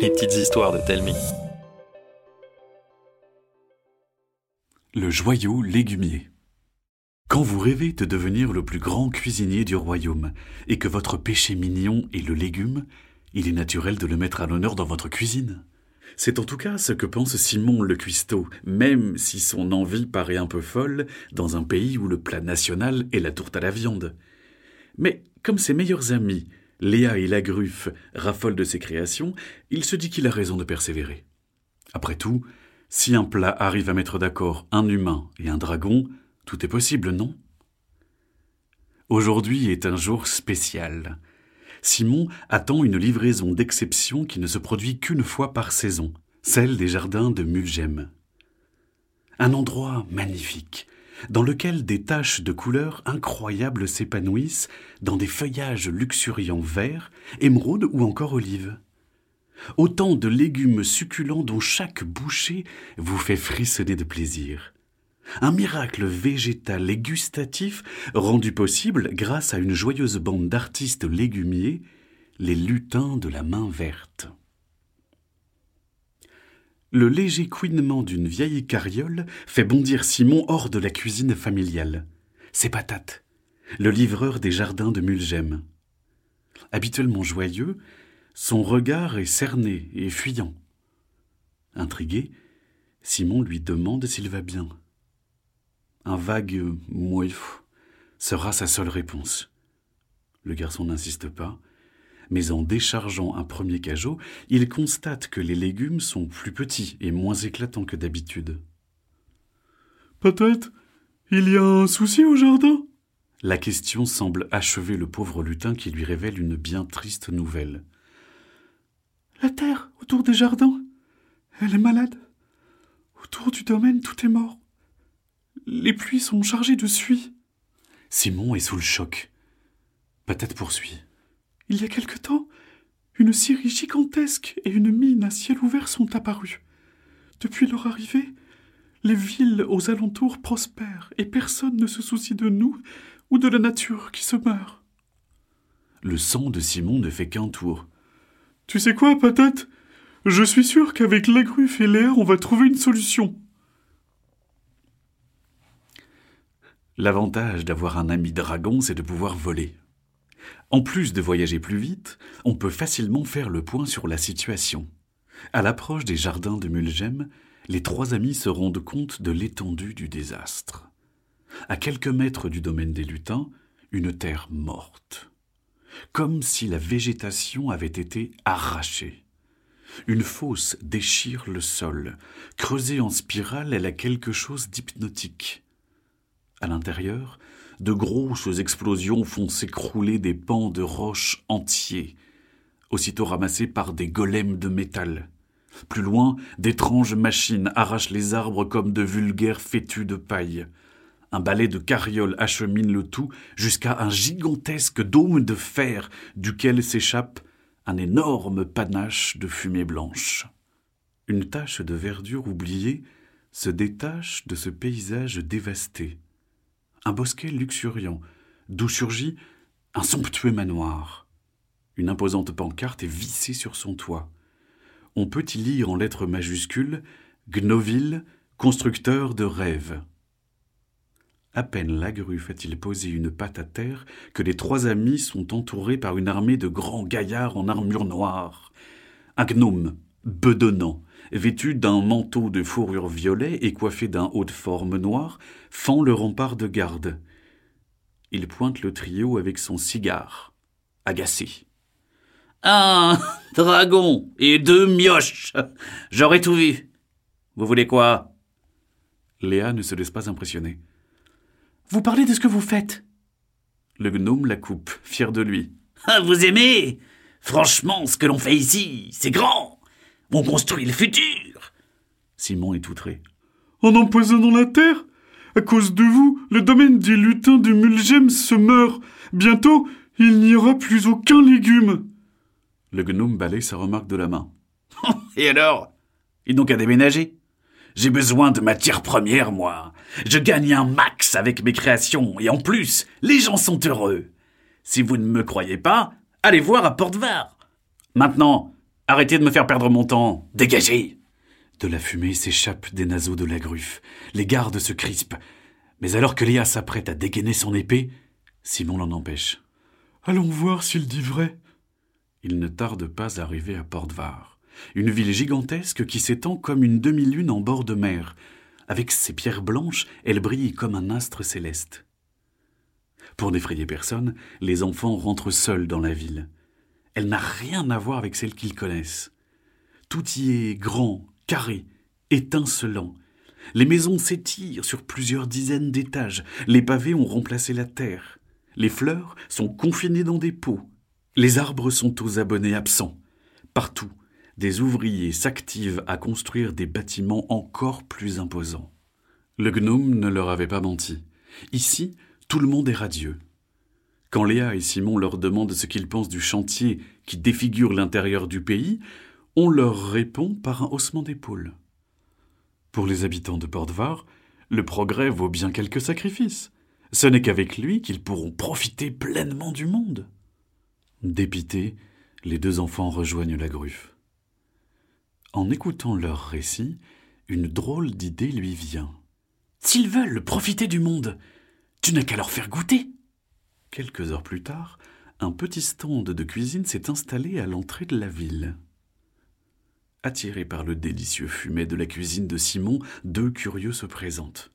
Les petites histoires de Telmi. Le joyau légumier. Quand vous rêvez de devenir le plus grand cuisinier du royaume et que votre péché mignon est le légume, il est naturel de le mettre à l'honneur dans votre cuisine. C'est en tout cas ce que pense Simon le cuistot, même si son envie paraît un peu folle dans un pays où le plat national est la tourte à la viande. Mais comme ses meilleurs amis, Léa et Lagruffe, raffolent de ses créations, il se dit qu'il a raison de persévérer. Après tout, si un plat arrive à mettre d'accord un humain et un dragon, tout est possible, non? Aujourd'hui est un jour spécial. Simon attend une livraison d'exception qui ne se produit qu'une fois par saison, celle des jardins de Mulgem. Un endroit magnifique, dans lequel des taches de couleurs incroyables s'épanouissent dans des feuillages luxuriants verts, émeraude ou encore olive. Autant de légumes succulents dont chaque bouchée vous fait frissonner de plaisir. Un miracle végétal et gustatif rendu possible grâce à une joyeuse bande d'artistes légumiers, les lutins de la main verte. Le léger couinement d'une vieille carriole fait bondir Simon hors de la cuisine familiale. C'est Patate, le livreur des jardins de Mulgem. Habituellement joyeux, son regard est cerné et fuyant. Intrigué, Simon lui demande s'il va bien. Un vague moif sera sa seule réponse. Le garçon n'insiste pas, mais en déchargeant un premier cajot, il constate que les légumes sont plus petits et moins éclatants que d'habitude. Peut-être il y a un souci au jardin? La question semble achever le pauvre lutin qui lui révèle une bien triste nouvelle. La terre autour des jardins, elle est malade. Autour du domaine, tout est mort. Les pluies sont chargées de suie. Simon est sous le choc. Patate poursuit. Il y a quelque temps, une scierie gigantesque et une mine à ciel ouvert sont apparues. Depuis leur arrivée, les villes aux alentours prospèrent et personne ne se soucie de nous ou de la nature qui se meurt. Le sang de Simon ne fait qu'un tour. Tu sais quoi, patate? Je suis sûr qu'avec la gruffe et l'air, on va trouver une solution. L'avantage d'avoir un ami dragon, c'est de pouvoir voler. En plus de voyager plus vite, on peut facilement faire le point sur la situation. À l'approche des jardins de Mulgem, les trois amis se rendent compte de l'étendue du désastre. À quelques mètres du domaine des lutins, une terre morte. Comme si la végétation avait été arrachée. Une fosse déchire le sol. Creusée en spirale, elle a quelque chose d'hypnotique. À l'intérieur, de grosses explosions font s'écrouler des pans de roches entiers, aussitôt ramassés par des golems de métal. Plus loin, d'étranges machines arrachent les arbres comme de vulgaires fétus de paille. Un balai de carrioles achemine le tout jusqu'à un gigantesque dôme de fer duquel s'échappe un énorme panache de fumée blanche. Une tache de verdure oubliée se détache de ce paysage dévasté un bosquet luxuriant, d'où surgit un somptueux manoir. Une imposante pancarte est vissée sur son toit. On peut y lire en lettres majuscules Gnoville, constructeur de rêves. À peine Lagru fait-il poser une patte à terre que les trois amis sont entourés par une armée de grands gaillards en armure noire. Un gnome, bedonnant, vêtu d'un manteau de fourrure violet et coiffé d'un haut de forme noir, fend le rempart de garde. Il pointe le trio avec son cigare, agacé. Un dragon et deux mioches. J'aurais tout vu. Vous voulez quoi? Léa ne se laisse pas impressionner. Vous parlez de ce que vous faites Le gnome la coupe, fier de lui. Ah, vous aimez? Franchement, ce que l'on fait ici, c'est grand. On construit le futur? Simon est outré. En empoisonnant la terre À cause de vous, le domaine des lutins de Mulgem se meurt. Bientôt, il n'y aura plus aucun légume. Le gnome balaye sa remarque de la main. Et alors? Ils n'ont qu'à déménager. J'ai besoin de matières premières, moi. Je gagne un max avec mes créations, et en plus, les gens sont heureux. Si vous ne me croyez pas, allez voir à Porte-Var. Maintenant, Arrêtez de me faire perdre mon temps. Dégagez De la fumée s'échappe des naseaux de la gruffe. Les gardes se crispent. Mais alors que Léa s'apprête à dégainer son épée, Simon l'en empêche. Allons voir s'il dit vrai. Il ne tarde pas à arriver à Portvar, une ville gigantesque qui s'étend comme une demi-lune en bord de mer. Avec ses pierres blanches, elle brille comme un astre céleste. Pour n'effrayer personne, les enfants rentrent seuls dans la ville. Elle n'a rien à voir avec celle qu'ils connaissent. Tout y est grand, carré, étincelant. Les maisons s'étirent sur plusieurs dizaines d'étages, les pavés ont remplacé la terre. Les fleurs sont confinées dans des pots. Les arbres sont aux abonnés absents. Partout, des ouvriers s'activent à construire des bâtiments encore plus imposants. Le gnome ne leur avait pas menti. Ici, tout le monde est radieux. Quand Léa et Simon leur demandent ce qu'ils pensent du chantier qui défigure l'intérieur du pays, on leur répond par un haussement d'épaule. Pour les habitants de Portvar, le progrès vaut bien quelques sacrifices. Ce n'est qu'avec lui qu'ils pourront profiter pleinement du monde. Dépités, les deux enfants rejoignent la gruffe. En écoutant leur récit, une drôle d'idée lui vient. S'ils veulent profiter du monde, tu n'as qu'à leur faire goûter. Quelques heures plus tard, un petit stand de cuisine s'est installé à l'entrée de la ville. Attirés par le délicieux fumet de la cuisine de Simon, deux curieux se présentent.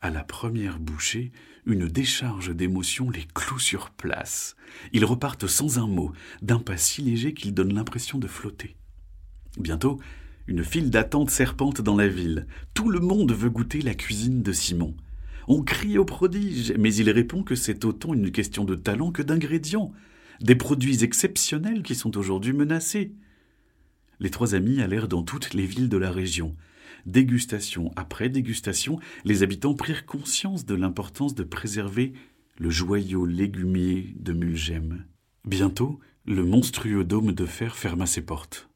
À la première bouchée, une décharge d'émotion les cloue sur place. Ils repartent sans un mot, d'un pas si léger qu'ils donnent l'impression de flotter. Bientôt, une file d'attente serpente dans la ville. Tout le monde veut goûter la cuisine de Simon. On crie au prodige, mais il répond que c'est autant une question de talent que d'ingrédients, des produits exceptionnels qui sont aujourd'hui menacés. Les trois amis allèrent dans toutes les villes de la région. Dégustation après dégustation, les habitants prirent conscience de l'importance de préserver le joyau légumier de Mulgem. Bientôt, le monstrueux dôme de fer ferma ses portes.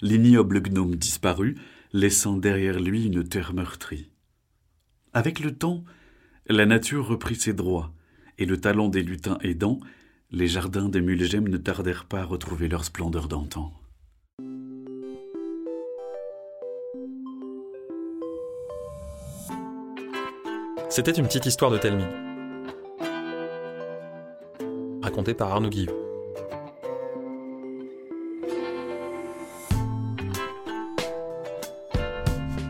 L'ignoble gnome disparut, laissant derrière lui une terre meurtrie. Avec le temps, la nature reprit ses droits, et le talent des lutins aidant, les jardins des Mulgem ne tardèrent pas à retrouver leur splendeur d'antan. C'était une petite histoire de Telmi. Racontée par Arnaud.